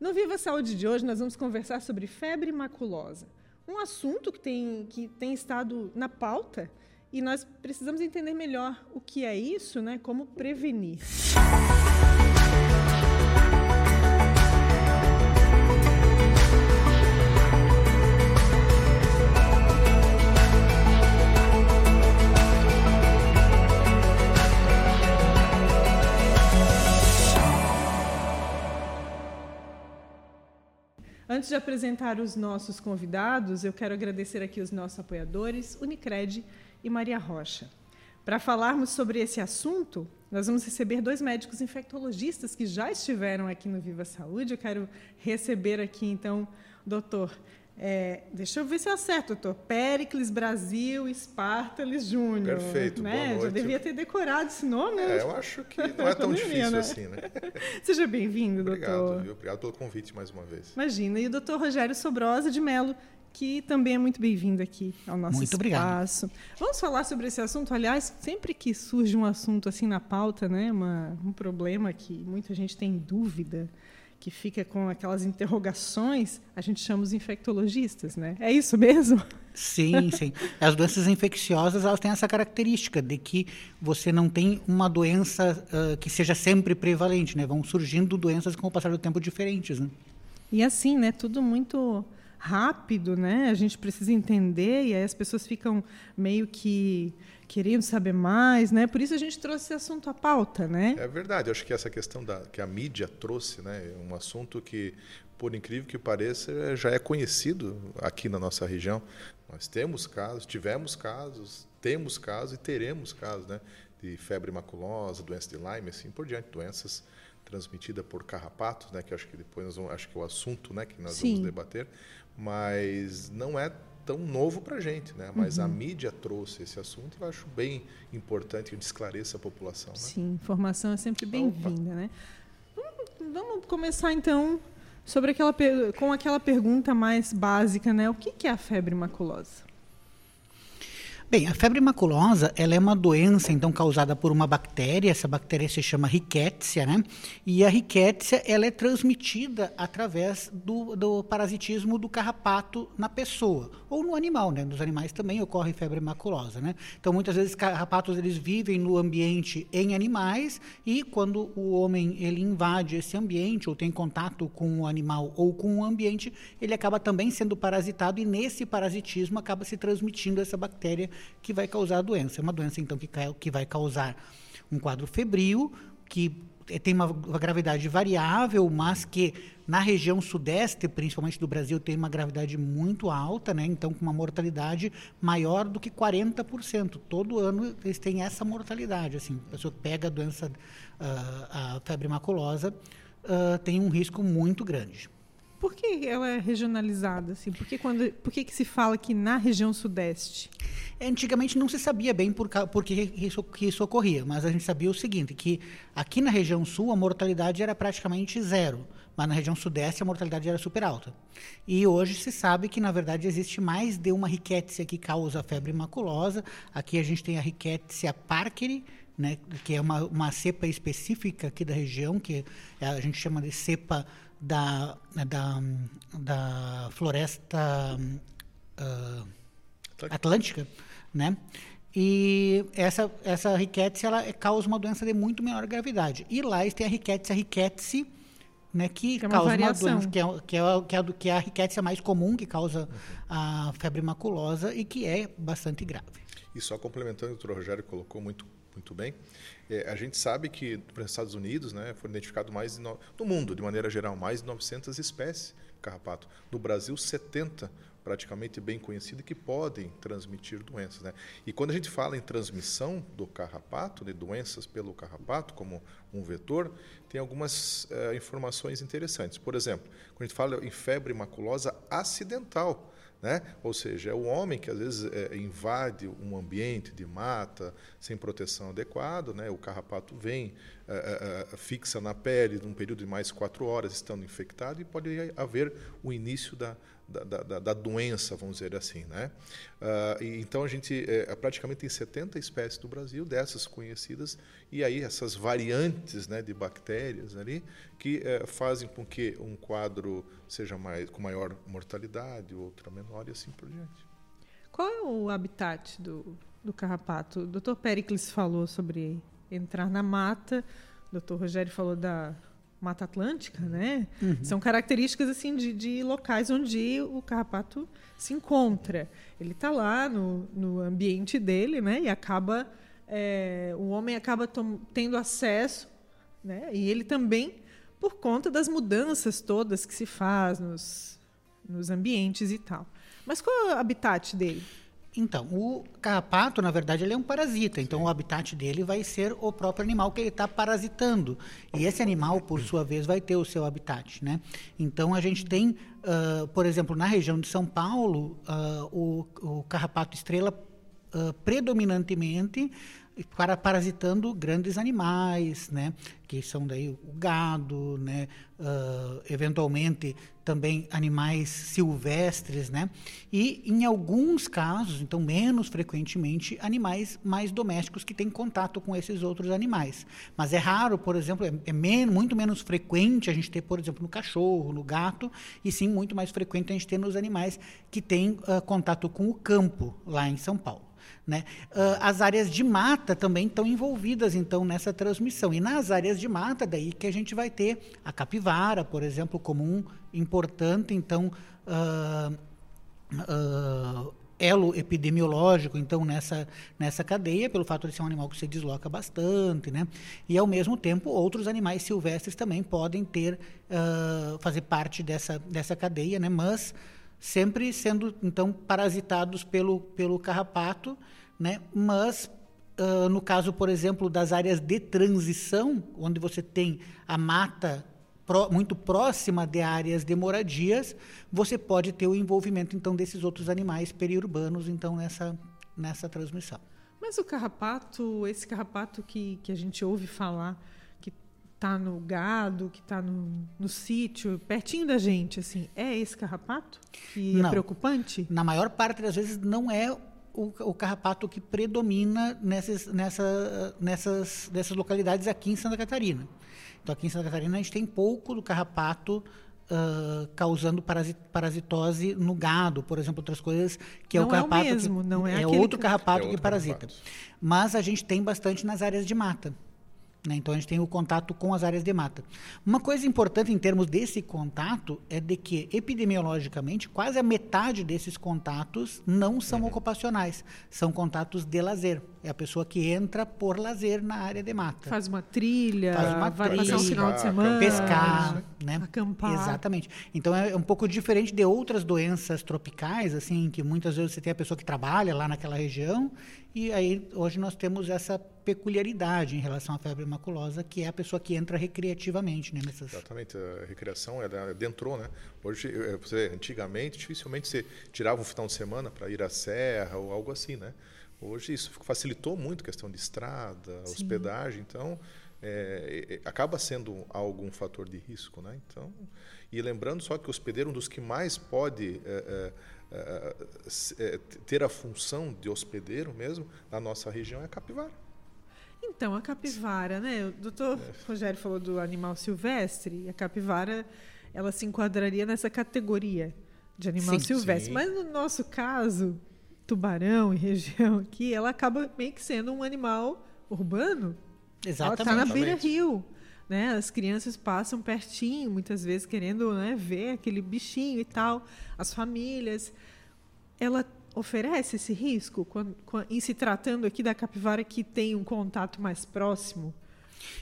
No Viva Saúde de hoje, nós vamos conversar sobre febre maculosa, um assunto que tem, que tem estado na pauta e nós precisamos entender melhor o que é isso, né? como prevenir. Antes de apresentar os nossos convidados, eu quero agradecer aqui os nossos apoiadores, Unicred e Maria Rocha. Para falarmos sobre esse assunto, nós vamos receber dois médicos infectologistas que já estiveram aqui no Viva Saúde. Eu quero receber aqui, então, o doutor é, deixa eu ver se eu acerto, doutor. Péricles Brasil Espartalis Júnior. Perfeito, né? boa noite. Já devia ter decorado esse nome. É, eu acho que não é tão difícil assim, né? Seja bem-vindo, Obrigado, doutor. Viu? Obrigado pelo convite mais uma vez. Imagina. E o doutor Rogério Sobrosa de Mello, que também é muito bem-vindo aqui ao nosso muito espaço. Obrigado. Vamos falar sobre esse assunto. Aliás, sempre que surge um assunto assim na pauta, né, uma, um problema que muita gente tem dúvida, que fica com aquelas interrogações, a gente chama os infectologistas, né? É isso mesmo? Sim, sim. As doenças infecciosas elas têm essa característica de que você não tem uma doença uh, que seja sempre prevalente, né? Vão surgindo doenças com o passar do tempo diferentes, né? E assim, né? Tudo muito rápido, né? A gente precisa entender e aí as pessoas ficam meio que querendo saber mais, né? Por isso a gente trouxe esse assunto à pauta, né? É verdade. Eu acho que essa questão da que a mídia trouxe, né, é um assunto que, por incrível que pareça, já é conhecido aqui na nossa região. Nós temos casos, tivemos casos, temos casos e teremos casos, né, de febre maculosa, doença de Lyme, assim por diante, doenças transmitidas por carrapatos, né, que acho que depois nós vamos, acho que é o assunto, né, que nós Sim. vamos debater, mas não é tão novo para a gente, né? Mas Uhum. a mídia trouxe esse assunto e eu acho bem importante que a gente esclareça a população. Né? Sim, informação é sempre bem-vinda, né? Vamos, vamos começar então sobre aquela com aquela pergunta mais básica, né? O que é a febre maculosa? Bem, a febre maculosa ela é uma doença então causada por uma bactéria. Essa bactéria se chama Rickettsia, né? E a Rickettsia ela é transmitida através do, do parasitismo do carrapato na pessoa ou no animal, né? Nos animais também ocorre febre maculosa, né? Então muitas vezes carrapatos eles vivem no ambiente em animais e quando o homem ele invade esse ambiente ou tem contato com o animal ou com o ambiente, ele acaba também sendo parasitado e nesse parasitismo acaba se transmitindo essa bactéria que vai causar a doença. É uma doença, então, que, que vai causar um quadro febril, que eh, tem uma, gravidade variável, mas que na região sudeste, principalmente do Brasil, tem uma gravidade muito alta, né? então com uma mortalidade maior do que 40%. Todo ano eles têm essa mortalidade. Assim, a pessoa pega a doença, ah, a febre maculosa, ah, tem um risco muito grande. Por que ela é regionalizada assim? Por que quando por que que se fala que na região sudeste? Antigamente não se sabia bem por, por que isso, que isso ocorria, mas a gente sabia o seguinte, que aqui na região sul a mortalidade era praticamente zero, mas na região sudeste a mortalidade era super alta. E hoje se sabe que, na verdade, existe mais de uma rickettsia que causa febre maculosa. Aqui a gente tem a rickettsia parkeri, né, que é uma, uma cepa específica aqui da região, que é- a gente chama de cepa da, da, da floresta... ah, Atlântica, né? E essa essa riquetes ela causa uma doença de muito menor gravidade. E lá tem a riquetes, a riquetes, né, que, Que é uma causa uma doença que é, que é, a- que é, que é a riquetes mais comum que causa a febre maculosa e que é bastante grave. E só complementando, o doutor Rogério colocou muito, muito bem, é, a gente sabe que nos Estados Unidos né, foram identificados mais no, no mundo, de maneira geral, mais de 900 espécies de carrapato. No Brasil, 70 praticamente bem conhecidas que podem transmitir doenças. Né? E quando a gente fala em transmissão do carrapato, de doenças pelo carrapato, como um vetor, tem algumas eh, informações interessantes. Por exemplo, quando a gente fala em febre maculosa acidental, Né? Ou seja, é o homem que às vezes é, invade um ambiente de mata sem proteção adequada, né? o carrapato vem, é, é, fixa na pele num período de mais quatro horas, estando infectado, e pode haver o início da, da, da, da doença, vamos dizer assim. Né? Uh, e, então a gente é, praticamente tem 70 espécies do Brasil, dessas conhecidas, e aí essas variantes né, de bactérias ali que é, fazem com que um quadro seja mais, com maior mortalidade, outra menor e assim por diante. Qual é o habitat do, do carrapato? O doutor Pericles falou sobre entrar na mata, o doutor Rogério falou da Mata Atlântica, né? Uhum. São características assim de, de, locais onde o carrapato se encontra. Ele está lá no, no ambiente dele, né? E acaba é, o homem acaba tendo acesso, né? E ele também por conta das mudanças todas que se faz nos, nos ambientes e tal. Mas qual é o habitat dele? Então, o carrapato, na verdade, ele é um parasita. Então, o habitat dele vai ser o próprio animal que ele está parasitando. E esse animal, por sua vez, vai ter o seu habitat. Né? Então, a gente tem, uh, por exemplo, na região de São Paulo, uh, o, o carrapato estrela uh, predominantemente para parasitando grandes animais, né, que são daí o gado, né, uh, eventualmente também animais silvestres, né, e em alguns casos, então menos frequentemente, animais mais domésticos que têm contato com esses outros animais. Mas é raro, por exemplo, é, é men muito menos frequente a gente ter, por exemplo, no cachorro, no gato, e sim muito mais frequente a gente ter nos animais que têm uh, contato com o campo lá em São Paulo. Né? Uh, as áreas de mata também estão envolvidas então nessa transmissão. E nas áreas de mata, daí que a gente vai ter a capivara, por exemplo, como um importante então uh, uh, elo epidemiológico então nessa nessa cadeia pelo fato de ser um animal que se desloca bastante, né? E ao mesmo tempo outros animais silvestres também podem ter fazer parte dessa dessa cadeia, né? Mas sempre sendo então parasitados pelo pelo carrapato né? Mas uh, no caso, por exemplo, das áreas de transição, onde você tem a mata pro, muito próxima de áreas de moradias, você pode ter o envolvimento então desses outros animais periurbanos então nessa nessa transmissão. Mas o carrapato, esse carrapato que, que a gente ouve falar, que está no gado, que está no, no sítio, pertinho da gente, assim, é esse carrapato que é não. é preocupante? Na maior parte das vezes não é o, o carrapato que predomina nessas, nessa, nessas, nessas localidades aqui em Santa Catarina. Então, aqui em Santa Catarina, a gente tem pouco do carrapato Uh, causando parasitose no gado, por exemplo, outras coisas que não é o carrapato. É o mesmo, que, não é, é outro que... carrapato é outro que parasita. Carrapato. Mas a gente tem bastante nas áreas de mata. Né? Então a gente tem o contato com as áreas de mata. Uma coisa importante em termos desse contato é de que, epidemiologicamente, quase a metade desses contatos não são uhum. ocupacionais, são contatos de lazer. É a pessoa que entra por lazer na área de mata. Faz uma trilha, Faz uma vai trilha, passar um final de semana. Pescar, né? Acampar. Exatamente. Então é um pouco diferente de outras doenças tropicais, assim, que muitas vezes você tem a pessoa que trabalha lá naquela região e aí hoje nós temos essa peculiaridade em relação à febre maculosa, que é a pessoa que entra recreativamente, né? Nessas... Exatamente, a recreação ela adentrou, né? Hoje, você, antigamente, dificilmente você tirava um final de semana para ir à serra ou algo assim, né? Hoje isso facilitou muito a questão de estrada, Sim. hospedagem, então é, é, acaba sendo algum fator de risco, né? Então, e lembrando só que o hospedeiro é um dos que mais pode é, é, é, ter a função de hospedeiro mesmo na nossa região é a capivara. Então, a capivara, né? O doutor é. Rogério falou do animal silvestre, a capivara ela se enquadraria nessa categoria de animal sim, silvestre. Sim. Mas no nosso caso, tubarão e região aqui, ela acaba meio que sendo um animal urbano. Exatamente. Ela está na beira-rio. Né? As crianças passam pertinho, muitas vezes querendo né, ver aquele bichinho e tal. As famílias. Ela oferece esse risco quando, quando, em se tratando aqui da capivara que tem um contato mais próximo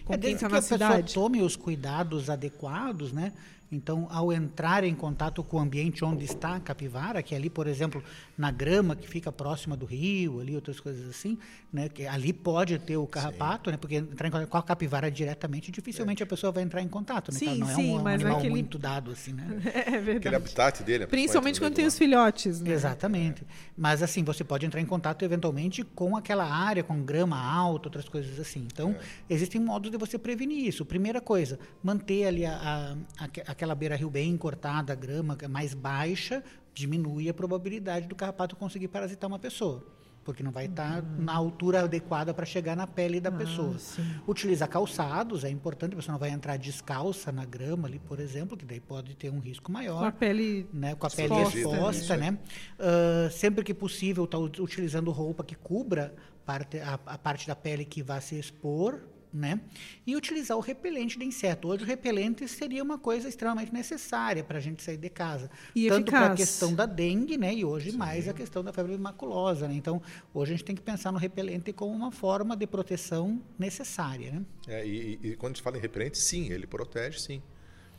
com é, quem está na que cidade? a pessoa tome os cuidados adequados, né? Então, ao entrar em contato com o ambiente onde está a capivara, que é ali, por exemplo, na grama que fica próxima do rio, ali outras coisas assim, né, que ali pode ter o carrapato, né, porque entrar em contato com a capivara diretamente, dificilmente é. a pessoa vai entrar em contato, né, sim, não é sim, um, um mas animal aquele... muito dado assim, né? É verdade. Aquele habitat dele. Principalmente quando tem os filhotes, né? Exatamente. Mas assim, você pode entrar em contato eventualmente com aquela área, com grama alta, outras coisas assim. Então, é. existem modos de você prevenir isso. Primeira coisa, manter ali a, a, a aquela beira-rio bem cortada, a grama mais baixa, diminui a probabilidade do carrapato conseguir parasitar uma pessoa porque não vai estar uhum. na altura adequada para chegar na pele da ah, pessoa. Sim. Utilizar calçados é importante, a pessoa não vai entrar descalça na grama ali, por exemplo, que daí pode ter um risco maior. Com a pele né, com a pele exposta, né? Uh, sempre que possível, tá utilizando roupa que cubra parte, a, a parte da pele que vai se expor né? E utilizar o repelente de inseto. Hoje o repelente seria uma coisa extremamente necessária para a gente sair de casa. E Tanto para a questão da dengue, né? E hoje Sim. mais a questão da febre maculosa, né? Então, hoje a gente tem que pensar no repelente como uma forma de proteção necessária, né? É, e, e quando a gente fala em repelente, sim, ele protege, sim.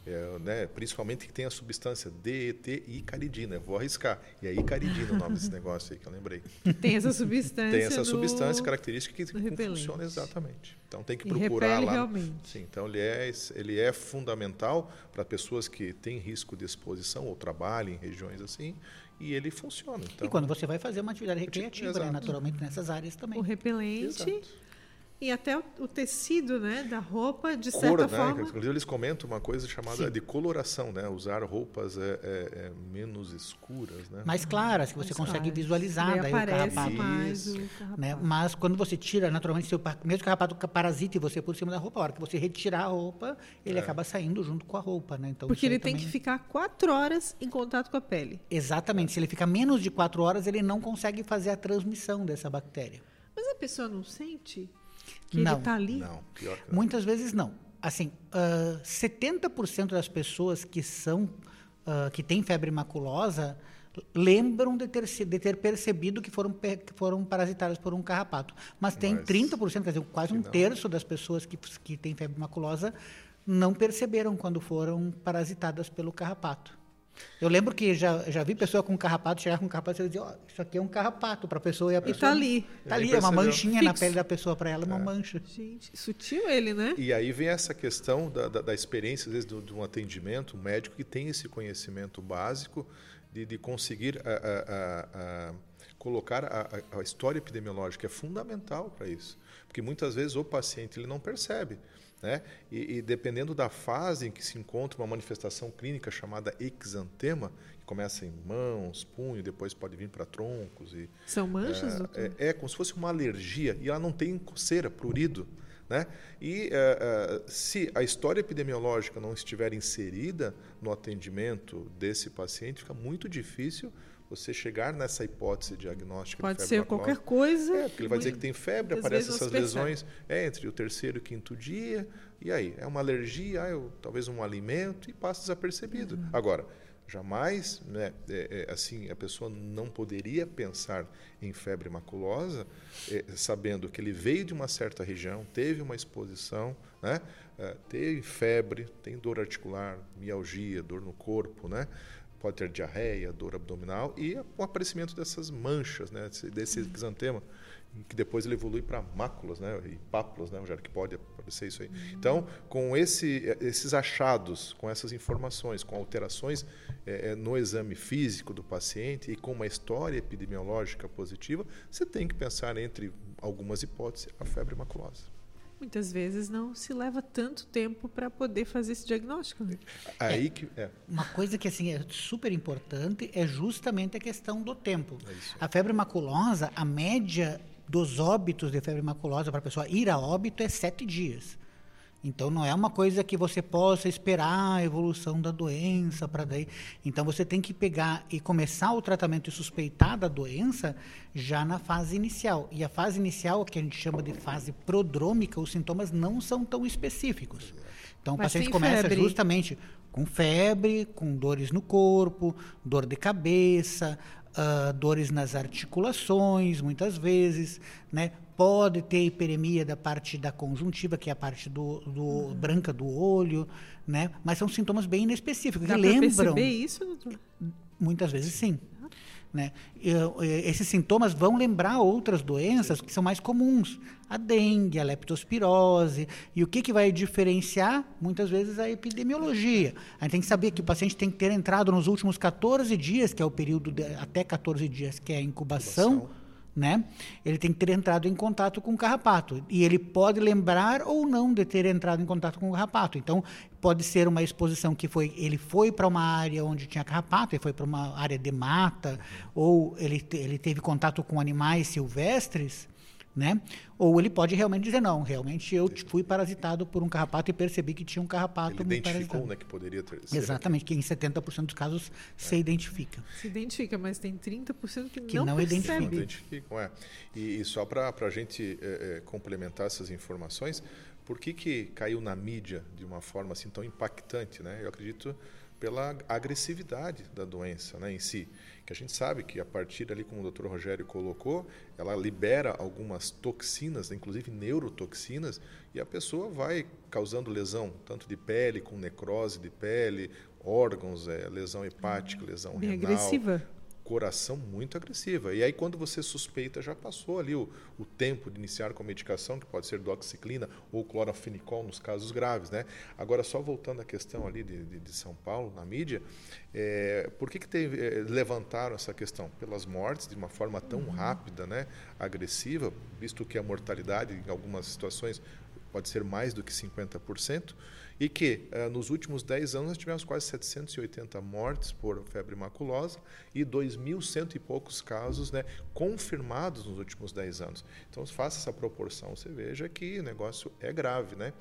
É, né, principalmente que tem a substância DET e caridina. Eu vou arriscar. E aí, caridina o nome desse negócio aí que eu lembrei. Tem essa substância. tem essa substância característica que funciona exatamente. Então tem que procurar lá. Realmente. Sim, então ele é, ele é fundamental para pessoas que têm risco de exposição ou trabalham em regiões assim. E ele funciona. Então, e quando você vai fazer uma atividade recreativa, né, naturalmente nessas áreas também. O repelente. Exato e até o, tecido né, da roupa, de Cor, certa né? forma. Inclusive, eles comentam uma coisa chamada Sim. de coloração, né? Usar roupas é, é, é menos escuras. Né? Mais claras, que você mais consegue claras. visualizar daí, daí o carrapato. Mais o carrapato. Né? Mas quando você tira, naturalmente, seu, mesmo que o carrapato parasite você por cima da roupa, a hora que você retirar a roupa, ele é. acaba saindo junto com a roupa. Né? Então, Porque ele também... tem que ficar quatro horas em contato com a pele. Exatamente. Se ele ficar menos de quatro horas, ele não consegue fazer a transmissão dessa bactéria. Mas a pessoa não sente? Que não, ele está ali? Não, pior que não. Muitas vezes não. Assim, uh, 70% das pessoas que são uh, que têm febre maculosa lembram de ter, de ter percebido que foram, que foram parasitadas por um carrapato. Mas tem Mas, 30%, quer dizer, quase um terço das pessoas que, que têm febre maculosa não perceberam quando foram parasitadas pelo carrapato. Eu lembro que já, já vi pessoa com carrapato chegar com carrapato e dizer, oh, isso aqui é um carrapato para a pessoa e a pessoa. Está ali. Está ali, é uma manchinha Fixo. na pele da pessoa para ela, uma é. mancha. Gente, sutil ele, né? E aí vem essa questão da, da, da experiência, às vezes, de um atendimento, um médico que tem esse conhecimento básico de, de conseguir a, a, a, colocar a, história epidemiológica. É fundamental para isso. Porque muitas vezes o paciente ele não percebe. Né? E, e, dependendo da fase em que se encontra uma manifestação clínica chamada exantema, que começa em mãos, punho, depois pode vir para troncos. E, São manchas, é, doutor? É, é, como se fosse uma alergia e ela não tem coceira, prurido. Né? E é, é, se a história epidemiológica não estiver inserida no atendimento desse paciente, fica muito difícil você chegar nessa hipótese diagnóstica Pode de ser qualquer coisa. É, porque ele vai dizer que tem febre, aparecem essas lesões é, entre o terceiro e o quinto dia, e aí? É uma alergia, eu, talvez um alimento, e passa desapercebido. Uhum. Agora, jamais, né, é, é, assim, a pessoa não poderia pensar em febre maculosa, é, sabendo que ele veio de uma certa região, teve uma exposição, né, é, teve febre, tem dor articular, mialgia, dor no corpo, né, pode ter diarreia, dor abdominal e o aparecimento dessas manchas, né, desse exantema, que depois ele evolui para máculas, né, e pápulas, né, já que pode aparecer isso aí. Então, com esse, esses achados, com essas informações, com alterações é, no exame físico do paciente e com uma história epidemiológica positiva, você tem que pensar entre algumas hipóteses a febre maculosa muitas vezes não se leva tanto tempo para poder fazer esse diagnóstico. Né? Aí é, que é. Uma coisa que assim é super importante é justamente a questão do tempo. É a febre maculosa, a média dos óbitos de febre maculosa para a pessoa ir a óbito é sete dias. Então não é uma coisa que você possa esperar a evolução da doença para daí. Então você tem que pegar e começar o tratamento e suspeitar da doença já na fase inicial. E a fase inicial, que a gente chama de fase prodrômica, os sintomas não são tão específicos. Então Mas o paciente começa febre. justamente com febre, com dores no corpo, dor de cabeça, uh, dores nas articulações, muitas vezes, né? Pode ter hiperemia da parte da conjuntiva, que é a parte do, do uhum. branca do olho, né? Mas são sintomas bem inespecíficos. Dá que lembram. perceber isso, doutor? Muitas vezes sim. Né? Esses sintomas vão lembrar outras doenças que são mais comuns, a dengue, a leptospirose. E o que, que vai diferenciar? Muitas vezes a epidemiologia. A gente tem que saber que o paciente tem que ter entrado nos últimos 14 dias, que é o período de, até 14 dias, que é a incubação. incubação né? Ele tem que ter entrado em contato com o carrapato. E ele pode lembrar ou não de ter entrado em contato com o carrapato. Então, pode ser uma exposição que foi ele foi para uma área onde tinha carrapato, ele foi para uma área de mata, ou ele, ele teve contato com animais silvestres né? Ou ele pode realmente dizer, não, realmente eu fui parasitado por um carrapato e percebi que tinha um carrapato ele identificou, né, que poderia ter Exatamente, que em 70% dos casos é. se identifica. Se identifica, mas tem 30% que, que não, não percebe. Não identificam, é. E, e só para a gente é, é, complementar essas informações, por que, que caiu na mídia de uma forma assim tão impactante, né? Eu acredito pela agressividade da doença né, em si que a gente sabe que a partir ali, como o Dr. Rogério colocou, ela libera algumas toxinas, inclusive neurotoxinas, e a pessoa vai causando lesão, tanto de pele, com necrose de pele, órgãos, é, lesão hepática, lesão Bem renal, agressiva coração muito agressiva. E aí, quando você suspeita, já passou ali o, o tempo de iniciar com a medicação, que pode ser doxiciclina ou clorofenicol nos casos graves. Né? Agora, só voltando à questão ali de, de, de São Paulo, na mídia, é, por que, que teve, é, levantaram essa questão? Pelas mortes, de uma forma tão uhum. rápida, né, agressiva, visto que a mortalidade, em algumas situações, pode ser mais do que 50% e que uh, nos últimos 10 anos nós tivemos quase 780 mortes por febre maculosa e 2.100 e poucos casos né, confirmados nos últimos 10 anos. Então, faça essa proporção, você veja que o negócio é grave. Né?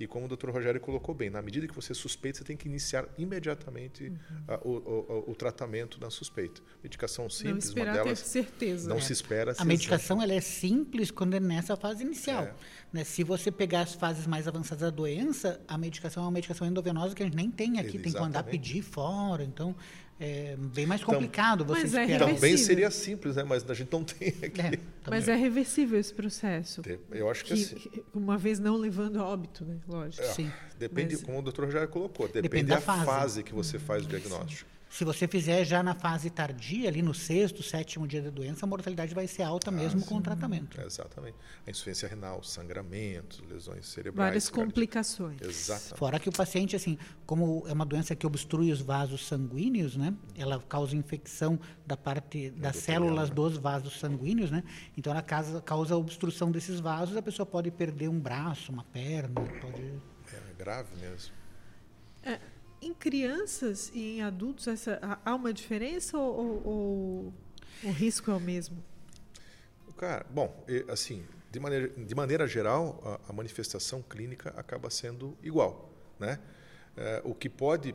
E como o Dr. Rogério colocou bem, na medida que você suspeita, você tem que iniciar imediatamente uhum. uh, o, o, o, tratamento da suspeita. Medicação simples, não uma delas. Ter certeza. Não é. se espera. A medicação ela é simples quando é nessa fase inicial. É. Né? Se você pegar as fases mais avançadas da doença, a medicação é uma medicação endovenosa que a gente nem tem aqui, Exatamente. tem que mandar pedir fora. Então, é bem mais complicado então, você é esperar. Também seria simples, né? mas a gente não tem aqui. É, mas é reversível esse processo. Eu acho que, que assim. Uma vez não levando a óbito, né? Lógico. É, Sim. Depende, mas, como o doutor já colocou, depende, depende da, da fase. fase. que você faz o diagnóstico. Se você fizer já na fase tardia, ali no sexto, sétimo dia da doença, a mortalidade vai ser alta mesmo ah, com o tratamento. exatamente. A insuficiência renal, sangramento, lesões cerebrais. Várias complicações. Exatamente. Fora que o paciente, assim, como é uma doença que obstrui os vasos sanguíneos, né? Ela causa infecção da parte das células dos vasos sanguíneos, né? Então ela causa, causa obstrução desses vasos, a pessoa pode perder um braço, uma perna, pode... É grave mesmo. É em crianças e em adultos essa, há uma diferença ou, ou, ou o risco é o mesmo? Cara, bom, assim, de maneira, de maneira geral, a, a manifestação clínica acaba sendo igual, né? É, o que pode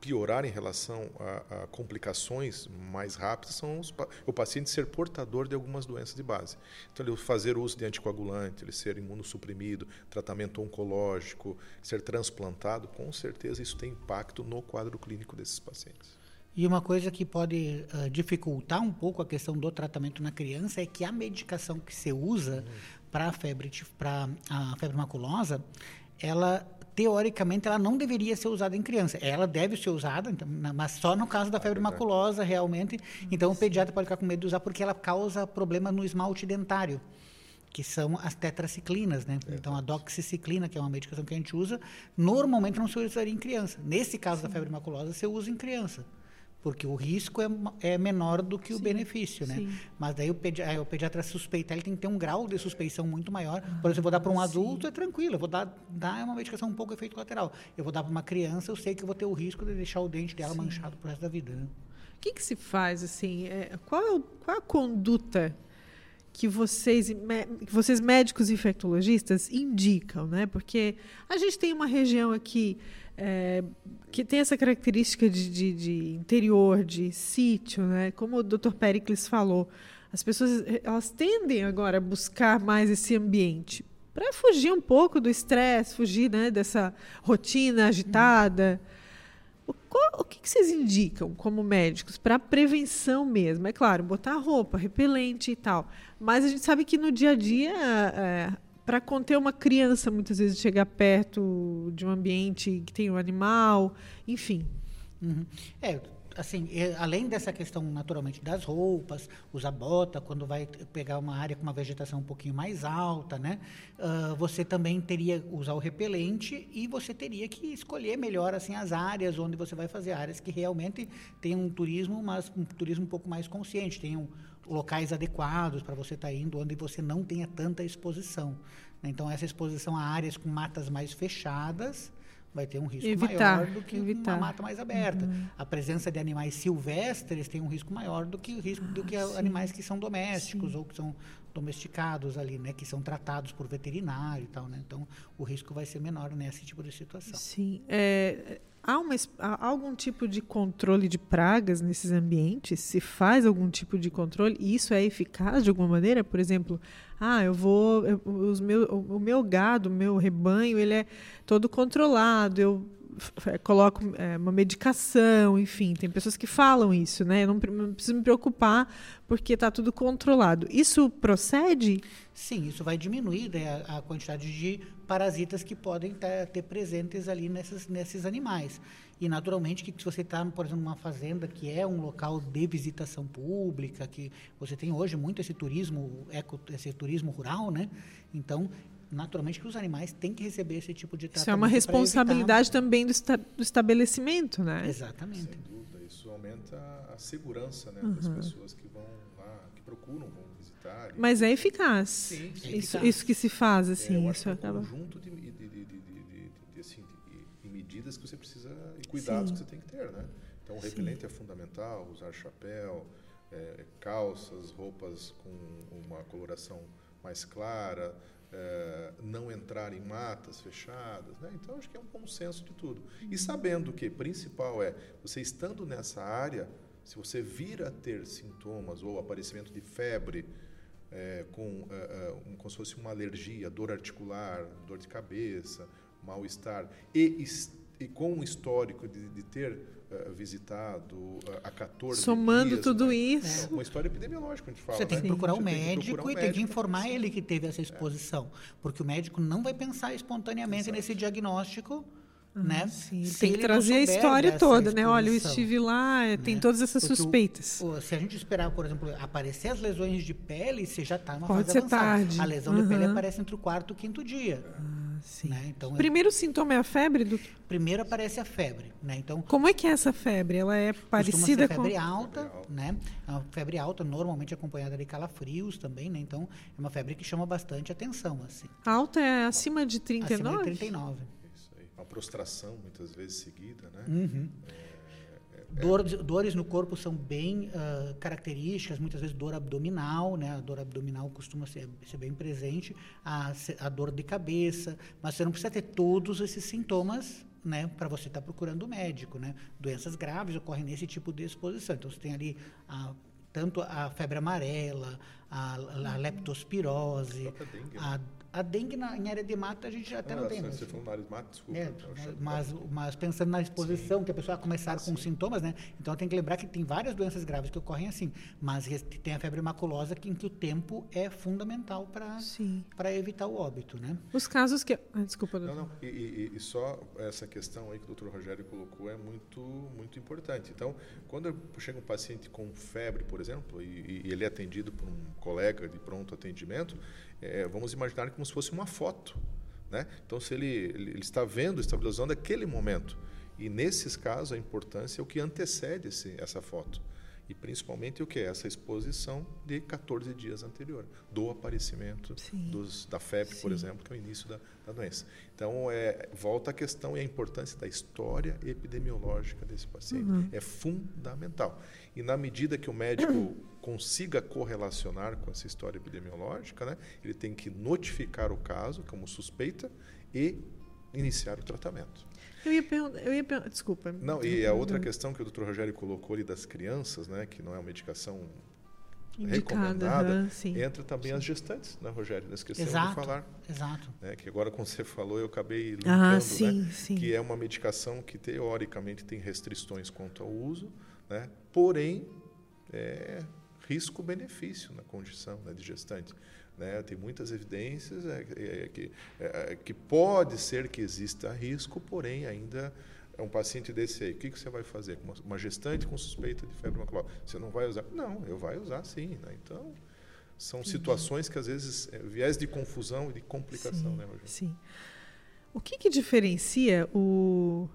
piorar em relação a, a complicações mais rápidas são os, o paciente ser portador de algumas doenças de base. Então, ele fazer uso de anticoagulante, ele ser imunossuprimido, tratamento oncológico, ser transplantado, com certeza isso tem impacto no quadro clínico desses pacientes. E uma coisa que pode uh, dificultar um pouco a questão do tratamento na criança é que a medicação que se usa uhum. para a febre, a febre maculosa, ela teoricamente, ela não deveria ser usada em criança. Ela deve ser usada, então, mas só no caso da ah, febre maculosa, realmente. Então, o pediatra pode ficar com medo de usar porque ela causa problema no esmalte dentário, que são as tetraciclinas, né? Então, a doxiciclina, que é uma medicação que a gente usa, normalmente não se usaria em criança. Nesse caso Sim. da febre maculosa, você usa em criança porque o risco é, é menor do que sim, o benefício, né? Sim. Mas daí o, pedi o pediatra suspeitar, ele tem que ter um grau de suspeição muito maior. Por exemplo, eu vou dar para um adulto, sim. é tranquilo, eu vou dar, dar uma medicação um pouco efeito colateral. Eu vou dar para uma criança, eu sei que eu vou ter o risco de deixar o dente dela manchado pro resto da vida. Né? O que, que se faz, assim, é, qual, é qual a conduta que vocês, que vocês médicos infectologistas indicam, né? Porque a gente tem uma região aqui é, que tem essa característica de, de, de, interior, de sítio, né? Como o Dr. Pericles falou, as pessoas elas tendem agora a buscar mais esse ambiente para fugir um pouco do estresse, fugir né, dessa rotina agitada. qual, o que, vocês indicam como médicos para prevenção mesmo? É claro, botar roupa, repelente e tal. Mas a gente sabe que no dia a dia, é, para conter uma criança, muitas vezes chegar perto de um ambiente que tem um animal, enfim. Uhum. É, assim, além dessa questão naturalmente das roupas, usar bota quando vai pegar uma área com uma vegetação um pouquinho mais alta, né? Uh, você também teria usar o repelente e você teria que escolher melhor assim as áreas onde você vai fazer áreas que realmente tenham um turismo, mas um turismo um pouco mais consciente, tenham locais adequados para você estar tá indo onde você não tenha tanta exposição. Né? Então essa exposição a áreas com matas mais fechadas vai ter um risco evitar, maior do que evitar. uma mata mais aberta. Uhum. A presença de animais silvestres tem um risco maior do que o risco ah, do que ah, animais que são domésticos sim. ou que são domesticados ali, né, que são tratados por veterinário e tal, né? Então o risco vai ser menor nesse tipo de situação. Sim, é, há, uma, há algum tipo de controle de pragas nesses ambientes? Se faz algum tipo de controle? E isso é eficaz de alguma maneira? Por exemplo, ah, eu vou, eu, os meu, o meu gado, o meu rebanho, ele é todo controlado. Eu coloco é, uma medicação, enfim, tem pessoas que falam isso, né? Eu não, não preciso me preocupar porque está tudo controlado. Isso procede? Sim, isso vai diminuir né, a, a, quantidade de parasitas que podem ter, ter presentes ali nesses, nesses animais. E, naturalmente, que se você está, por exemplo, numa fazenda que é um local de visitação pública, que você tem hoje muito esse turismo, eco, esse turismo rural, né? Então, naturalmente que os animais têm que receber esse tipo de tratamento. Isso é uma responsabilidade também do, esta, do, estabelecimento, né? Exatamente. Sem dúvida, isso aumenta a segurança né, uhum. das pessoas que vão lá, que procuram, vão visitar. Mas é eficaz. Sim, sim. Isso, eficaz. isso que se faz, é, assim, é, isso é um acaba... conjunto de, de, de, de, assim, de, medidas que você precisa e cuidados sim. que você tem que ter, né? Então, o repelente sim. é fundamental, usar chapéu, é, calças, roupas com uma coloração mais clara, é, não entrar em matas fechadas. Né? Então, acho que é um bom senso de tudo. E sabendo que principal é, você estando nessa área, se você vir a ter sintomas ou aparecimento de febre, é, com, é, um, como se fosse uma alergia, dor articular, dor de cabeça, mal-estar, e, e com um histórico de, de ter uh, visitado uh, a 14 Somando dias, tudo né? isso. É uma história epidemiológica, a gente fala. Você tem né? que procurar o um médico um e tem que informar ele que teve essa exposição. É. Porque o médico não vai pensar espontaneamente Exato. nesse diagnóstico. Uhum, né? Sim, tem que trazer a história toda, né? Olha, eu estive lá, né? tem todas essas Porque suspeitas. O, o, se a gente esperar, por exemplo, aparecer as lesões de pele, você já está numa Pode fase ser avançada. tarde. A lesão uhum. de pele aparece entre o quarto e o quinto dia. Uhum. Sim. Né? Então, primeiro é... sintoma é a febre? Do... Primeiro aparece a febre. Né? Então, Como é que é essa febre? Ela é parecida com... febre alta, né? É uma febre alta, normalmente acompanhada de calafrios também, né? Então, é uma febre que chama bastante atenção, assim. Alta é acima de 39? Acima de 39. Isso aí. Uma prostração, muitas vezes, seguida, né? Uhum. É Dores, dores no corpo são bem uh, características, muitas vezes dor abdominal, né? A dor abdominal costuma ser, ser bem presente, a, a dor de cabeça, mas você não precisa ter todos esses sintomas né, para você estar tá procurando o médico, né? Doenças graves ocorrem nesse tipo de exposição. Então você tem ali a, tanto a febre amarela, a, a leptospirose, a a dengue na, em área de mata a gente até ah, não tem. Você falou na área de mata, desculpa. É, mas, mas pensando na exposição, Sim. que a pessoa começar com sintomas, né? Então tem que lembrar que tem várias doenças graves que ocorrem assim. Mas tem a febre maculosa que, em que o tempo é fundamental para evitar o óbito, né? Os casos que. Ah, desculpa, doutor. Não, não. E, e, e, só essa questão aí que o doutor Rogério colocou é muito, muito importante. Então, quando chega um paciente com febre, por exemplo, e, e ele é atendido por um colega de pronto atendimento, é, vamos imaginar como se fosse uma foto. Né? Então, se ele, ele, está vendo, estabilizando aquele momento. E nesses casos, a importância é o que antecede esse, essa foto. E principalmente o que? Essa exposição de 14 dias anterior, do aparecimento dos, da febre, Sim. por exemplo, que é o início da, da doença. Então, é, volta a questão e a importância da história epidemiológica desse paciente. Uhum. É fundamental. E na medida que o médico consiga correlacionar com essa história epidemiológica, né, ele tem que notificar o caso como suspeita e iniciar o tratamento. Eu ia perguntar, eu ia perguntar, desculpa. Não, e a outra questão que o Dr. Rogério colocou ali das crianças, né, que não é uma medicação recomendada, entra também sim. as gestantes, né, Rogério? Nós esquecemos exato, de falar. Exato. Né, que agora, como você falou, eu acabei linkando, ah, sim, né, sim. que é uma medicação que, teoricamente, tem restrições quanto ao uso, né, porém, é risco-benefício na condição né, de gestante. Né? Tem muitas evidências é, é, que, é, que pode ser que exista risco, porém ainda é um paciente desse aí. O que, que você vai fazer? Uma, uma gestante com suspeita de febre maculosa. Você não vai usar? Não, eu vai usar sim. Né? Então, são situações que às vezes é viés de confusão e de complicação, sim, né, Rogério? Sim. O que, que diferencia o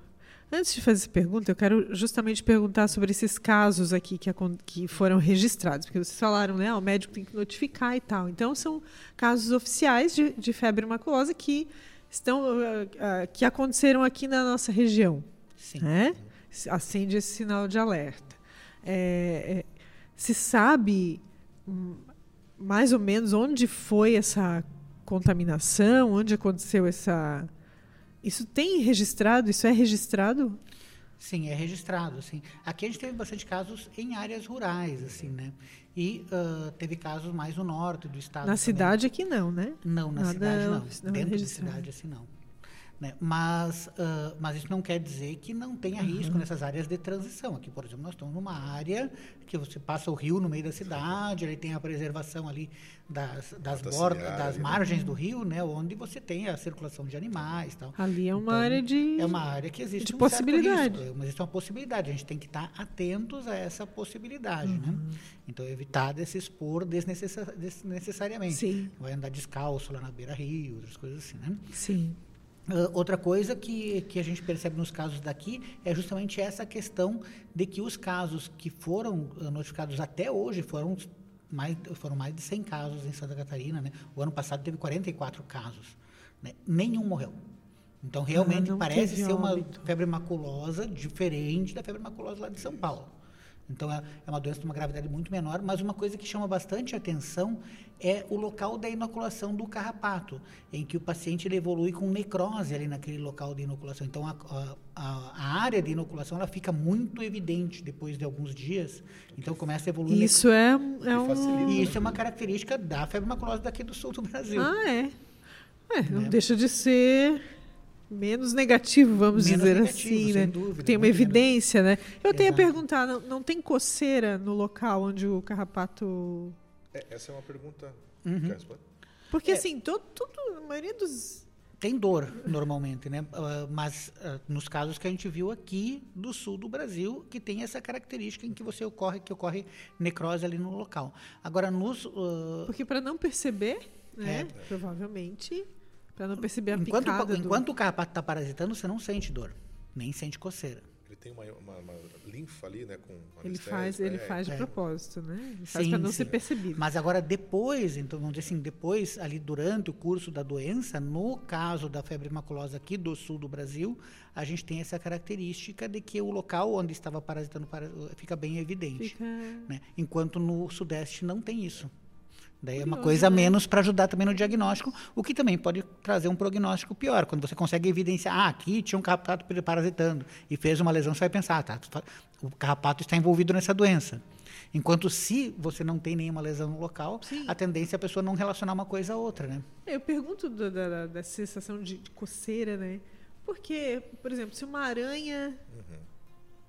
Antes de fazer essa pergunta, eu quero justamente perguntar sobre esses casos aqui que, que foram registrados, porque vocês falaram, né? Ah, o médico tem que notificar e tal. Então, são casos oficiais de, de febre maculosa que estão uh, uh, que aconteceram aqui na nossa região. Sim. Né? Acende esse sinal de alerta. É, é, se sabe hum, mais ou menos onde foi essa contaminação, onde aconteceu essa isso tem registrado? Isso é registrado? Sim, é registrado. Sim. Aqui a gente teve bastante casos em áreas rurais, assim, né? E uh, teve casos mais no norte do estado. Na também. cidade aqui não, né? Não, na Nada cidade não. não Dentro da cidade assim não. Né? Mas, uh, mas isso não quer dizer que não tenha uhum. risco nessas áreas de transição. Aqui, por exemplo, nós estamos numa área que você passa o rio no meio da cidade, ele tem a preservação ali das, das bordas, das margens do rio, né, onde você tem a circulação de animais, tal. Ali é uma então, área de é uma área que existe de um possibilidade, risco, mas existe uma possibilidade. A gente tem que estar atentos a essa possibilidade, né? uhum. né? Então evitar de se expor desnecessariamente. Sim. Vai andar descalço lá na beira rio, outras coisas assim, né? Sim. Uh, outra coisa que, que a gente percebe nos casos daqui é justamente essa questão de que os casos que foram uh, notificados até hoje foram mais, foram mais de 100 casos em Santa Catarina. Né? O ano passado teve 44 casos. Né? Nenhum morreu. Então, realmente ah, parece ser uma febre maculosa diferente da febre maculosa lá de São Paulo. Então é, é uma doença de uma gravidade muito menor, mas uma coisa que chama bastante atenção é o local da inoculação do carrapato, em que o paciente ele evolui com necrose ali naquele local de inoculação. Então a, a, a área de inoculação ela fica muito evidente depois de alguns dias. Então começa a evoluir. Isso é, é um... E isso é uma característica da febre maculosa daqui do sul do Brasil. Ah, é. É, não é. deixa de ser menos negativo, vamos menos dizer negativo, assim, né? Dúvida, tem uma evidência, menos. né? Eu Exato. tenho a perguntar, não, não, tem coceira no local onde o carrapato... É, essa é uma pergunta... Uhum. Porque, é. assim, todo, todo, a maioria dos... Tem dor, normalmente, né? Uh, mas uh, nos casos que a gente viu aqui do sul do Brasil, que tem essa característica em que você ocorre, que ocorre necrose ali no local. Agora, nos... Uh... Porque para não perceber, né? É. Provavelmente para não perceber a enquanto, picada. Enquanto do... o carrapato está parasitando, você não sente dor, nem sente coceira. Ele tem uma, uma, uma linfa ali, né? Com ele faz, ele é, faz de é. propósito, né? Ele faz para não sim. ser percebido. Mas agora depois, então vamos dizer assim, depois ali durante o curso da doença, no caso da febre maculosa aqui do sul do Brasil, a gente tem essa característica de que o local onde estava parasitando fica bem evidente, fica... né? Enquanto no sudeste não tem isso. Daí é uma coisa a né? menos para ajudar também no diagnóstico, o que também pode trazer um prognóstico pior. Quando você consegue evidenciar, ah, aqui tinha um carrapato parasitando e fez uma lesão, você vai pensar, tá, o carrapato está envolvido nessa doença. Enquanto se você não tem nenhuma lesão no local, Sim. a tendência é a pessoa não relacionar uma coisa a outra, né? Eu pergunto da, da, da sensação de, de, coceira, né? Porque, por exemplo, se uma aranha uhum.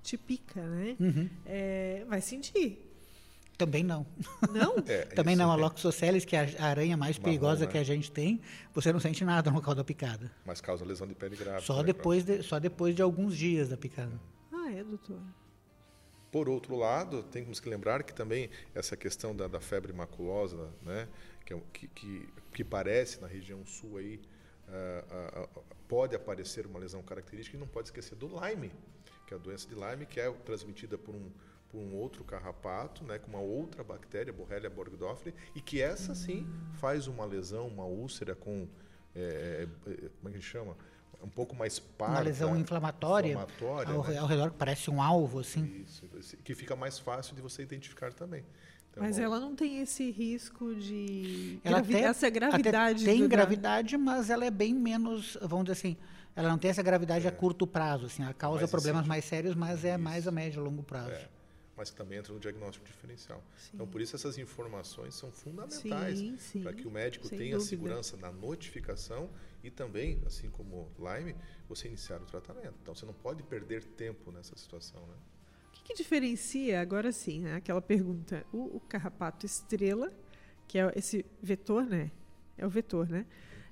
te pica, né? Uhum. É, vai sentir. Também não. Não? É, Também não. A Loxoceles, que é a aranha mais Marrom, perigosa né? que a gente tem, você não sente nada no local da picada. Mas causa lesão de pele grave. Só, né, depois de, só depois de alguns dias da picada. Ah, é, doutor. Por outro lado, temos que lembrar que também essa questão da, da febre maculosa, né, que, é que, que, que, parece na região sul aí, uh, uh, uh, pode aparecer uma lesão característica e não pode esquecer do Lyme, que é a doença de Lyme, que é transmitida por um por um outro carrapato, né, com uma outra bactéria, Borrelia burgdorferi, e que essa sim faz uma lesão, uma úlcera com, é, é, é como é que chama? Um pouco mais parda. Uma lesão inflamatória, inflamatória ao, né? ao redor, que parece um alvo, assim. Isso, que fica mais fácil de você identificar também. Então, mas bom. ela não tem esse risco de ela gravi... até, essa gravidade. tem gravidade, mas ela é bem menos, vamos dizer assim, ela não tem essa gravidade é. a curto prazo. Assim, ela causa mais problemas mais sérios, mas é mais a médio e longo prazo. É. mas que também entra no diagnóstico diferencial. Sim. Então, por isso essas informações são fundamentais para que o médico Sem tenha dúvida. segurança na notificação e também, assim como Lyme, você iniciar o tratamento. Então, você não pode perder tempo nessa situação, né? O que, que diferencia, agora sim, né, aquela pergunta, o, o carrapato estrela, que é esse vetor, né? É o vetor, né?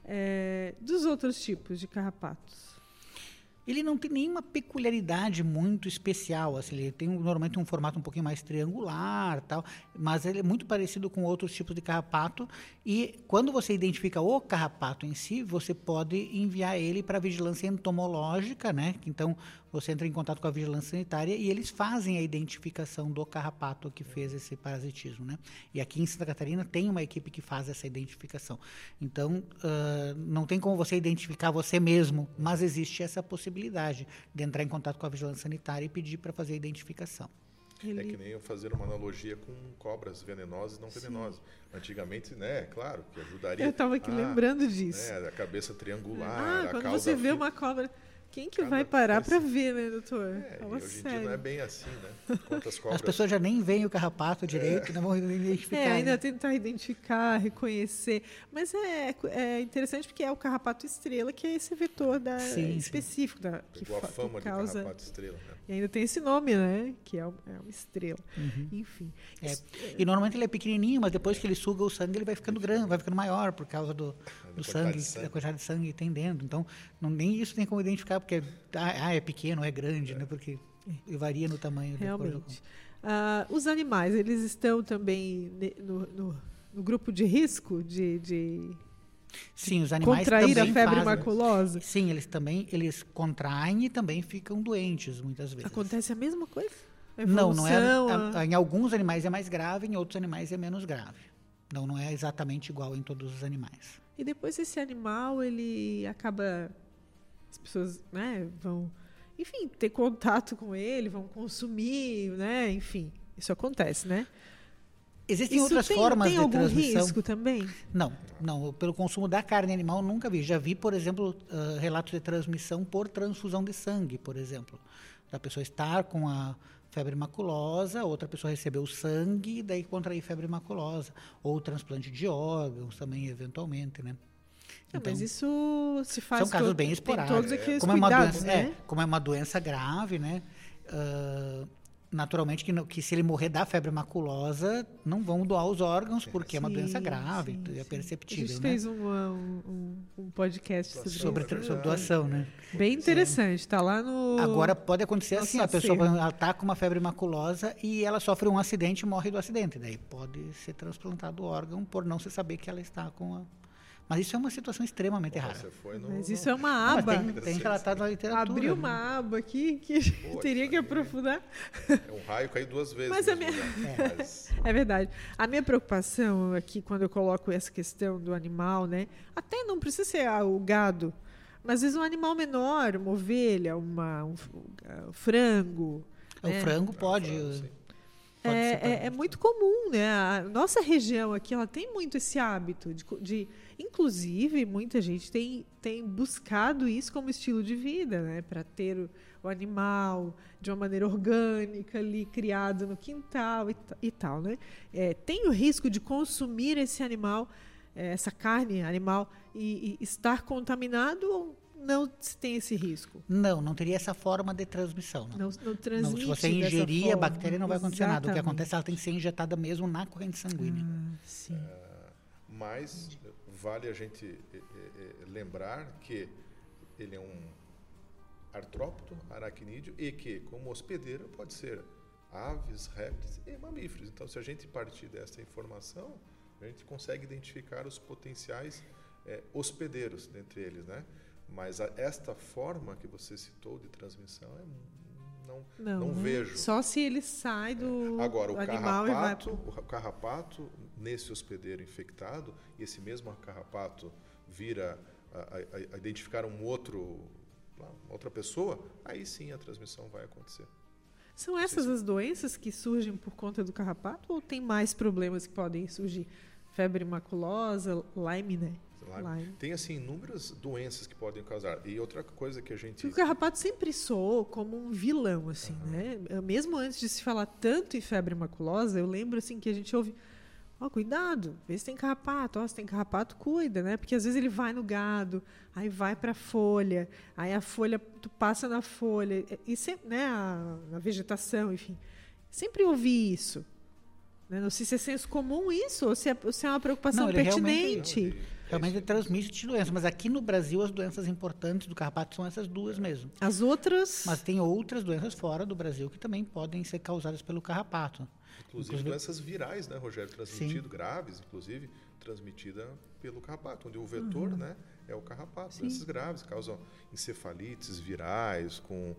É, dos outros tipos de carrapatos ele não tem nenhuma peculiaridade muito especial. Assim, ele tem normalmente um formato um pouquinho mais triangular, tal, mas ele é muito parecido com outros tipos de carrapato. E quando você identifica o carrapato em si, você pode enviar ele para vigilância entomológica, né? Então você entra em contato com a vigilância sanitária e eles fazem a identificação do carrapato que fez esse parasitismo, né? E aqui em Santa Catarina tem uma equipe que faz essa identificação. Então uh, não tem como você identificar você mesmo, mas existe essa possibilidade de entrar em contato com a vigilância sanitária e pedir para fazer a identificação. Ele... É que nem eu fazer uma analogia com cobras venenosas e não venenosas. Antigamente, né, claro, que ajudaria. Eu estava aqui ah, lembrando disso. Né, a cabeça triangular, ah, quando você vê uma cobra quem que Cada vai parar para ver, né, doutor? É, Fala hoje sério. em dia não é bem assim, né? Quantas cobras... As pessoas já nem veem o carrapato direito, é. não vão identificar. É, ainda né? tentar identificar, reconhecer. Mas é, é interessante porque é o carrapato estrela, que é esse vetor da, sim, específico. Sim. Da, que, Pegou a fama que causa... de carrapato estrela, né? E ainda tem esse nome, né? Que é, é uma estrela. Uhum. Enfim. É. E normalmente ele é pequenininho, mas depois que ele suga o sangue, ele vai ficando grande, vai ficando maior por causa do, do sangue, sangue, da quantidade de sangue que tem dentro. Então, não, nem isso tem como identificar, porque ah, é pequeno, é grande, né? Porque varia no tamanho. Realmente. Uh, os animais, eles estão também no, no, no grupo de risco de, de Sim, os animais contrair também a febre fazem. maculosa. Sim, eles também eles contraem e também ficam doentes muitas vezes. Acontece a mesma coisa? A não, não é. A, a, em alguns animais é mais grave, em outros animais é menos grave. Não, não é exatamente igual em todos os animais. E depois esse animal ele acaba as pessoas, né, vão, enfim, ter contato com ele, vão consumir, né, enfim, isso acontece, né? Existem Isso outras tem, formas tem de algum transmissão? risco também? Não, não. Pelo consumo da carne animal nunca vi. Já vi, por exemplo, uh, relatos de transmissão por transfusão de sangue, por exemplo. Da pessoa estar com a febre maculosa, outra pessoa recebeu sangue e daí contrair febre maculosa. Ou transplante de órgãos também, eventualmente, né? Então, mas isso se faz... São casos bem esporádicos. Todos aqueles como é uma doença, né? é, como é uma doença grave, né? Uh, naturalmente que, que, se ele morrer da febre maculosa, não vão doar os órgãos, porque sim, é uma doença grave, sim, é perceptível. A gente né? fez um, um, um podcast sobre, sobre, sobre, doação, né? Bem interessante, está lá no. Agora pode acontecer assim, a pessoa está com uma febre maculosa e ela sofre um acidente e morre do acidente. Daí pode ser transplantado o órgão por não se saber que ela está com a mas isso é uma situação extremamente rara. No, Mas isso é uma aba. Tem, tem relatado na literatura. Abriu uma né? aba aqui que Pô, teria que aprofundar. É um raio cair duas vezes. Mas a minha... é. Mas... é verdade. A minha preocupação aqui, quando eu coloco essa questão do animal, né? Até não precisa ser o gado, mas às vezes um animal menor, uma ovelha, uma, um, um frango. O né? frango pode. É, é, é, muito comum, né? A nossa região aqui, ela tem muito esse hábito de, de Inclusive, muita gente tem, tem buscado isso como estilo de vida, né? Para ter o, o, animal de uma maneira orgânica ali, criado no quintal e, e tal, né? É, tem o risco de consumir esse animal, é, essa carne animal, e, e estar contaminado ou não se tem esse risco? Não, não teria essa forma de transmissão. Não, não, não transmite Se você ingerir a bactéria, não vai acontecer Exatamente. nada. O que acontece, é ela tem que ser injetada mesmo na corrente sanguínea. Ah, sim. É, mas vale a gente é, é, lembrar que ele é um artrópode aracnídeo e que, como hospedeiro, pode ser aves, répteis e mamíferos. Então, se a gente partir dessa informação, a gente consegue identificar os potenciais é, hospedeiros dentre eles, né? Mas a, esta forma que você citou de transmissão é não, não, não né? vejo. Só se ele sai do Agora, o animal carrapato, e vai... o carrapato nesse hospedeiro infectado, e esse mesmo carrapato vira a, a, a identificar um outro, outra pessoa, aí sim a transmissão vai acontecer. São essas as doenças que surgem por conta do carrapato ou tem mais problemas que podem surgir? Febre maculosa, Lyme, né? Lyme. Tem assim inúmeras doenças que podem causar. E outra coisa que a gente o carrapato sempre soou como um vilão assim, uhum. né? Mesmo antes de se falar tanto em febre maculosa, eu lembro assim que a gente ouve Ó, oh, cuidado, vê se tem carrapato. Ó, oh, se tem carrapato, cuida, né? Porque às vezes ele vai no gado, aí vai para a folha, aí a folha, tu passa na folha, e sempre, né, a, a vegetação, enfim. Sempre ouvi isso. Né? Não sei se é senso comum isso ou se é, se é uma preocupação não, pertinente. Realmente, realmente transmite doenças, mas aqui no Brasil as doenças importantes do carrapato são essas duas mesmo. As outras? Mas tem outras doenças fora do Brasil que também podem ser causadas pelo carrapato. Inclusive, inclusive doenças virais, né, Rogério? Transmitido, Sim. graves, inclusive, transmitida pelo carrapato, onde o vetor uhum. né, é o carrapato. Sim. Doenças graves causam encefalites virais com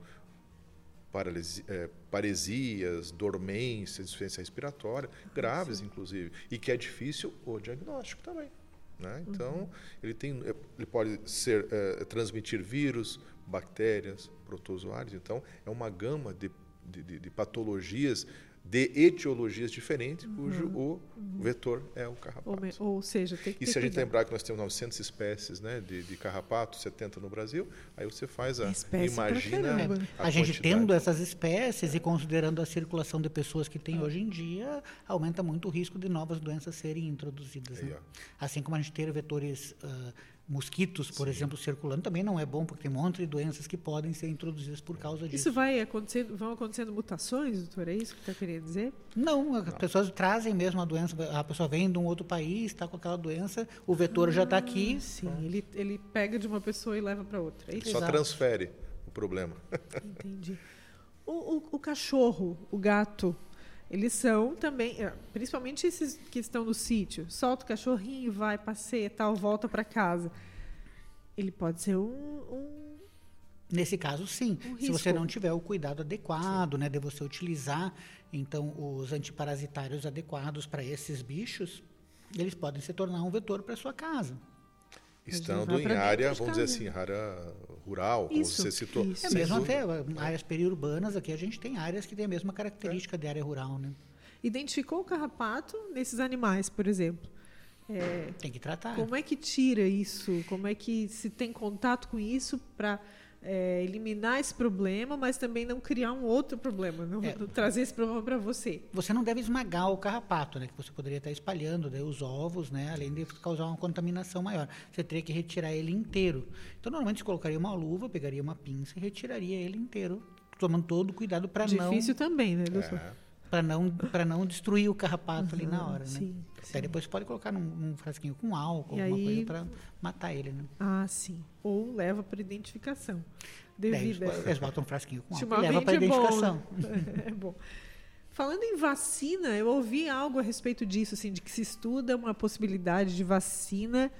é, paresias, dormência, insuficiência respiratória, graves Sim. inclusive, e que é difícil o diagnóstico também. Né? Então, uhum. ele, tem, é, ele pode ser, é, transmitir vírus, bactérias, protozoários. Então, é uma gama de, de, de patologias de etiologias diferentes, uhum. cujo o uhum. vetor é o carrapato. Ou, ou seja, tem que E se a gente lembrar que nós temos 900 espécies né, de, de carrapato, 70 no Brasil, aí você faz a. Espécie imagina a, a gente tendo essas espécies e considerando a circulação de pessoas que tem é. hoje em dia, aumenta muito o risco de novas doenças serem introduzidas. Aí, né? Assim como a gente ter vetores. Uh, mosquitos, por Sim. exemplo, circulando também não é bom, porque tem um monte de doenças que podem ser introduzidas por causa disso. Isso vai acontecendo, vão acontecendo mutações, doutor? É isso que está querendo dizer? Não, as não. pessoas trazem mesmo a doença, a pessoa vem de um outro país, está com aquela doença, o vetor ah, já está aqui. Sim, ele, ele pega de uma pessoa e leva para outra. É Só transfere o problema. Entendi. O, o, o cachorro, o gato, eles são também, é, principalmente esses que estão no sítio, solta o cachorrinho, vai, passeia, tal, volta para casa. Ele pode ser um, um Nesse caso, sim. Um se você não tiver o cuidado adequado, sim. né, de você utilizar então os antiparasitários adequados para esses bichos, eles podem se tornar um vetor para sua casa. Estando em área, vamos dizer assim, área rural, como isso, você citou. Isso. É mesmo até áreas periurbanas, aqui a gente tem áreas que têm a mesma característica é. de área rural. Né? Identificou o carrapato nesses animais, por exemplo? É, tem que tratar. Como é que tira isso? Como é que se tem contato com isso para é, eliminar esse problema, mas também não criar um outro problema, não, é, não trazer esse problema para você. Você não deve esmagar o carrapato, né, que você poderia estar espalhando né, os ovos, né, além de causar uma contaminação maior. Você teria que retirar ele inteiro. Então, normalmente, você colocaria uma luva, pegaria uma pinça e retiraria ele inteiro, tomando todo o cuidado para não... Difícil também, né, doutor? É para não para não destruir o carrapato uhum, ali na hora, né? Sim, Até depois pode colocar num, num, frasquinho com álcool, e alguma aí... coisa para matar ele, né? Ah, sim. Ou leva para identificação. Devido eles, eles botam um frasquinho com álcool leva para identificação. Bom. é bom. Falando em vacina, eu ouvi algo a respeito disso, assim, de que se estuda uma possibilidade de vacina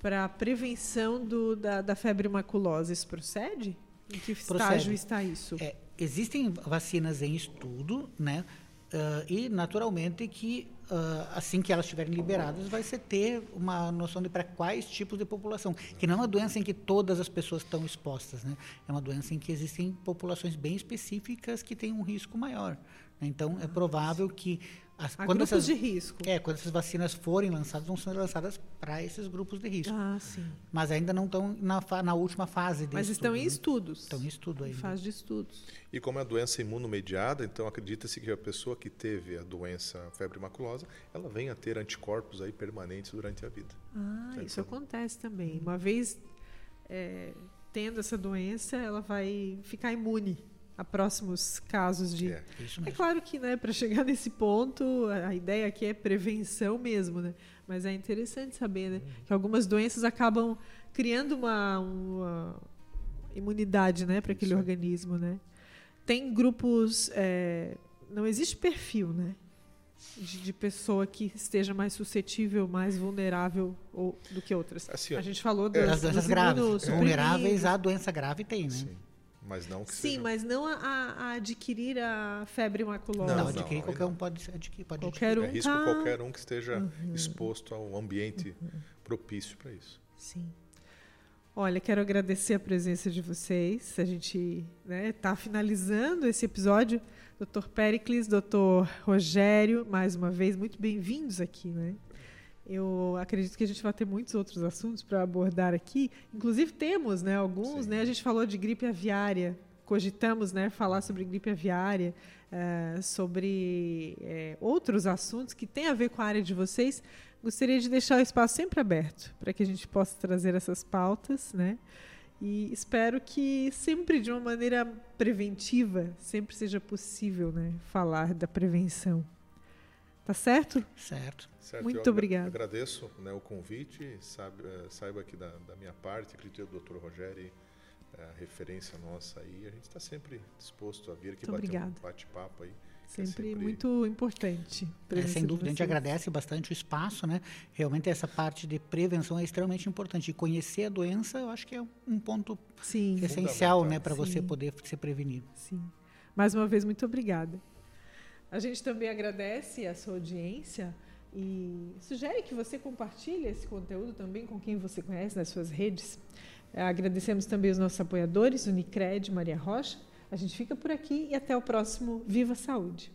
para prevenção do, da, da febre maculosa. Isso procede? Em que procede. estágio está isso? É, existem vacinas em estudo, né? Uh, e, naturalmente, que uh, assim que elas estiverem liberadas, vai se ter uma noção de para quais tipos de população. Que não é uma doença em que todas as pessoas estão expostas, né? É uma doença em que existem populações bem específicas que têm um risco maior. Né? Então, é provável que as, quando grupos essas, de risco. É, quando essas vacinas forem lançadas, vão ser lançadas para esses grupos de risco. Ah, sim. Mas ainda não estão na, na última fase de Mas estudo, estão em né? estudos. Estão em estudo ainda. Em fase de estudos. E como é doença imunomediada, então acredita-se que a pessoa que teve a doença febre maculosa, ela venha a ter anticorpos aí permanentes durante a vida. Ah, certo? isso acontece também. Uma vez é, tendo essa doença, ela vai ficar imune a próximos casos de. É, é claro que, né, para chegar nesse ponto, a ideia aqui é prevenção mesmo, né? Mas é interessante saber, né, uhum. que algumas doenças acabam criando uma, uma imunidade, né, para aquele organismo, né? Tem grupos, é, não existe perfil, né? De, de, pessoa que esteja mais suscetível, mais vulnerável ou, do que outras. Assim, a gente falou das, das doenças graves. Vulneráveis à doença grave tem, né? Sim. Mas não que Sim, seja... mas não a, a, adquirir a febre maculosa. Não, adquirir qualquer um pode adquirir. Pode qualquer adquirir. um é risco tá... qualquer um que esteja uhum. exposto a um ambiente uhum. propício para isso. Sim. Olha, quero agradecer a presença de vocês. A gente está né, tá finalizando esse episódio. Dr. Pericles, Dr. Rogério, mais uma vez, muito bem-vindos aqui. Né? Eu acredito que a gente vai ter muitos outros assuntos para abordar aqui. Inclusive temos, né, alguns, né? A gente falou de gripe aviária, cogitamos, né, falar sobre gripe aviária, uh, sobre uh, outros assuntos que têm a ver com a área de vocês. Gostaria de deixar o espaço sempre aberto para que a gente possa trazer essas pautas, né? E espero que sempre de uma maneira preventiva, sempre seja possível, né, falar da prevenção. Tá certo? Certo. certo Muito eu obrigado. Agradeço né, o convite. Sabe, eh, saiba que da, da minha parte, acredito que o Dr. Rogério é a referência nossa aí. A gente está sempre disposto a vir aqui Muito bater obrigado. um bate-papo aí. Sempre, sempre- muito importante. É, sem dúvida, a gente agradece bastante o espaço, né? Realmente essa parte de prevenção é extremamente importante. E conhecer a doença, eu acho que é um ponto Sim, essencial, né, para você poder se prevenir. sim. Mais uma vez, muito obrigada. A gente também agradece a sua audiência e sugere que você compartilhe esse conteúdo também com quem você conhece nas suas redes. Eh, Agradecemos também os nossos apoiadores, Unicred, Maria Rocha. A gente fica por aqui e até o próximo Viva Saúde!